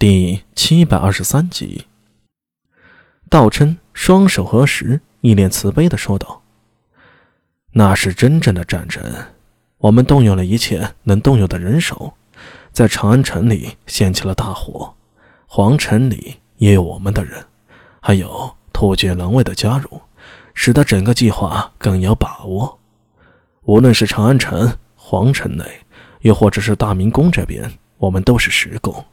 第七百二十三集，道琛双手合十，一脸慈悲的说道：“那是真正的战争，我们动用了一切能动用的人手，在长安城里掀起了大火。皇城里也有我们的人，还有突厥狼卫的加入，使得整个计划更有把握。无论是长安城、皇城内，又或者是大明宫这边，我们都是实供。”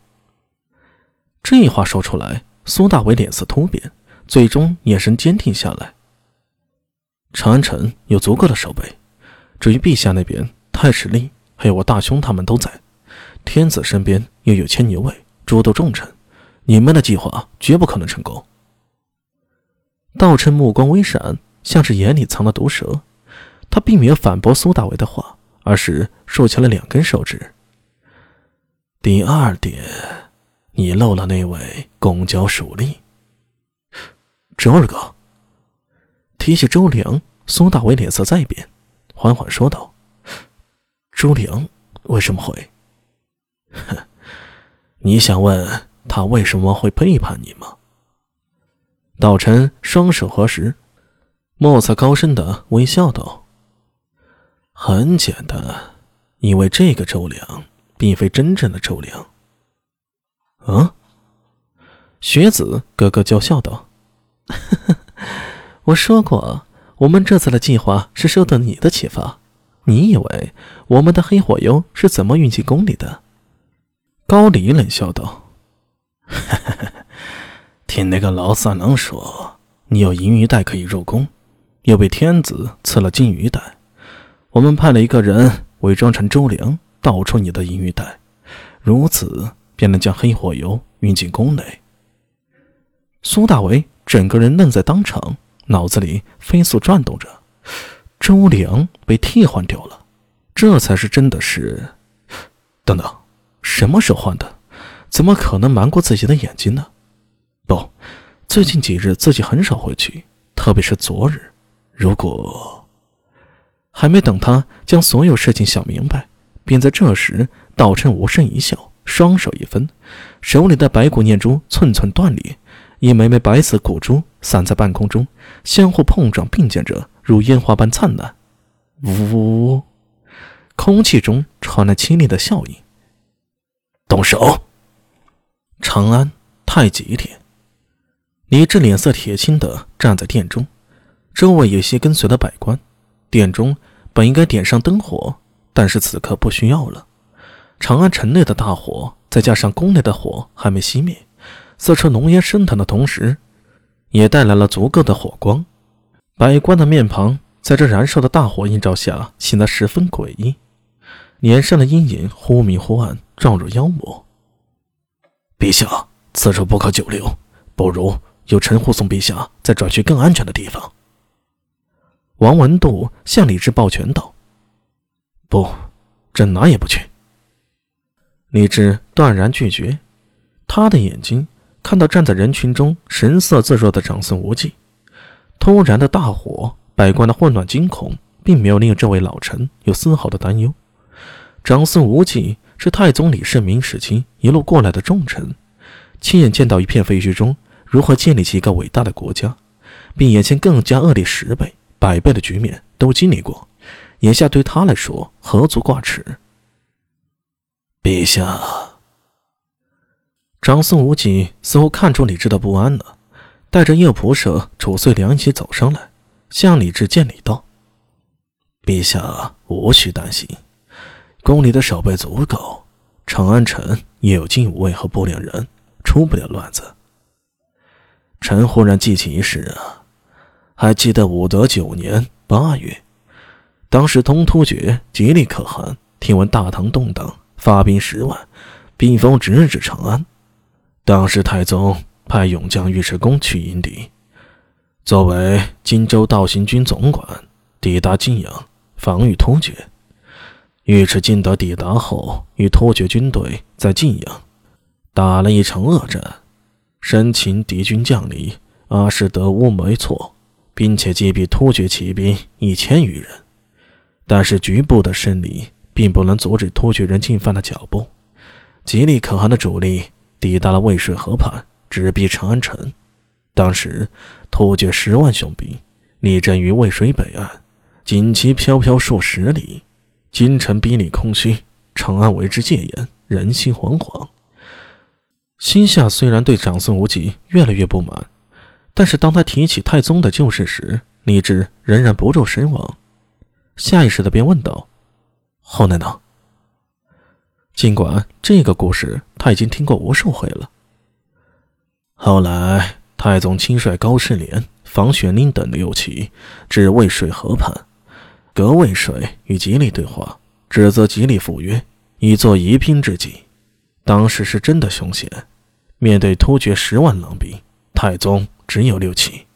这话说出来，苏大伟脸色突变，最终眼神坚定下来。长安城有足够的守备，至于陛下那边，太史令还有我大兄他们都在，天子身边又有千牛卫，诸多重臣，你们的计划绝不可能成功。道琛目光微闪，像是眼里藏了毒蛇，他并没有反驳苏大伟的话，而是竖起了两根手指。第二点。你漏了那位公交属吏，周二哥。提起周良，苏大伟脸色再变，缓缓说道：“周良为什么会？哼，你想问他为什么会背叛你吗？”道琛双手合十，莫测高深的微笑道：“很简单，因为这个周良并非真正的周良。”啊！学子咯咯娇笑道：“ 我说过，我们这次的计划是受到你的启发。你以为我们的黑火油是怎么运进宫里的？”高离冷笑道：“ 听那个老色狼说，你有银鱼袋可以入宫，又被天子赐了金鱼袋。我们派了一个人伪装成周良，盗出你的银鱼袋，如此。”便能将黑火油运进宫内。苏大为整个人愣在当场，脑子里飞速转动着：周良被替换掉了，这才是真的是……等等，什么时候换的？怎么可能瞒过自己的眼睛呢？不，最近几日自己很少回去，特别是昨日。如果还没等他将所有事情想明白，便在这时，道琛无声一笑。双手一分，手里的白骨念珠寸寸断裂，一枚枚白色骨珠散在半空中，相互碰撞并溅着，如烟花般灿烂。呜，空气中传来凄厉的笑音。动手！长安太极殿，李治脸色铁青的站在殿中，周围有些跟随的百官。殿中本应该点上灯火，但是此刻不需要了。长安城内的大火，再加上宫内的火还没熄灭，四处浓烟升腾的同时，也带来了足够的火光。百官的面庞在这燃烧的大火映照下显得十分诡异，脸上的阴影忽明忽暗，状如妖魔。陛下，此处不可久留，不如由臣护送陛下再转去更安全的地方。王文度向李治抱拳道：“不，朕哪也不去。”李治断然拒绝，他的眼睛看到站在人群中神色自若的长孙无忌。突然的大火，百官的混乱惊恐，并没有令这位老臣有丝毫的担忧。长孙无忌是太宗李世民时期一路过来的重臣，亲眼见到一片废墟中如何建立起一个伟大的国家，并眼前更加恶劣十倍、百倍的局面都经历过，眼下对他来说何足挂齿。陛下，长孙无忌似乎看出李治的不安了，带着右仆射褚遂良一起走上来，向李治见礼道：“陛下无需担心，宫里的守备足够，长安城也有禁武卫和不良人，出不了乱子。”臣忽然记起一事啊，还记得武德九年八月，当时东突厥吉利可汗听闻大唐动荡。发兵十万，兵锋直指长安。当时太宗派勇将尉迟恭去迎敌，作为荆州道行军总管，抵达晋阳，防御突厥。尉迟敬德抵达后，与突厥军队在晋阳打了一场恶战，生擒敌军将领阿史德乌梅措，并且击毙突厥骑兵一千余人。但是局部的胜利。并不能阻止突厥人进犯的脚步。吉利可汗的主力抵达了渭水河畔，直逼长安城。当时，突厥十万雄兵立阵于渭水北岸，锦旗飘飘数十里，京城兵力空虚，长安为之戒严，人心惶惶。心下虽然对长孙无忌越来越不满，但是当他提起太宗的旧事时，李治仍然不住神往，下意识的便问道：“后来呢？”尽管这个故事他已经听过无数回了。后来，太宗亲率高士廉、房玄龄等六骑至渭水河畔，隔渭水与吉利对话，指责吉利赴约，以作疑兵之计。当时是真的凶险，面对突厥十万狼兵，太宗只有六骑，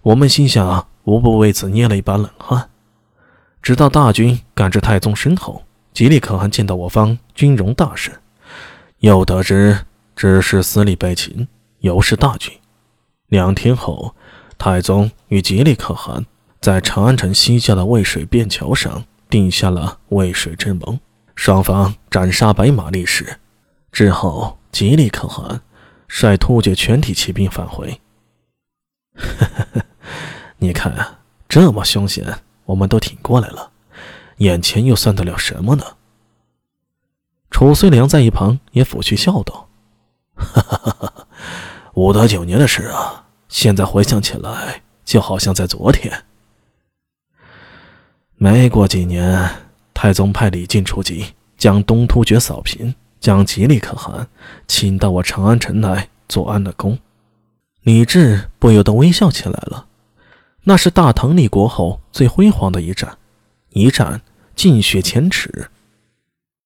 我们心想。无不为此捏了一把冷汗。直到大军赶至太宗身后，吉利可汗见到我方军容大盛，又得知只是司礼被擒，犹是大军。两天后，太宗与吉利可汗在长安城西郊的渭水便桥上定下了渭水之盟，双方斩杀白马立誓。之后，吉利可汗率突厥全体骑兵返回。呵呵呵。你看，这么凶险，我们都挺过来了，眼前又算得了什么呢？褚遂良在一旁也抚去笑道：“哈哈哈哈武德九年的事啊，现在回想起来，就好像在昨天。”没过几年，太宗派李靖出击，将东突厥扫平，将吉利可汗请到我长安城来做安乐宫。李治不由得微笑起来了。那是大唐立国后最辉煌的一战，一战尽血前耻。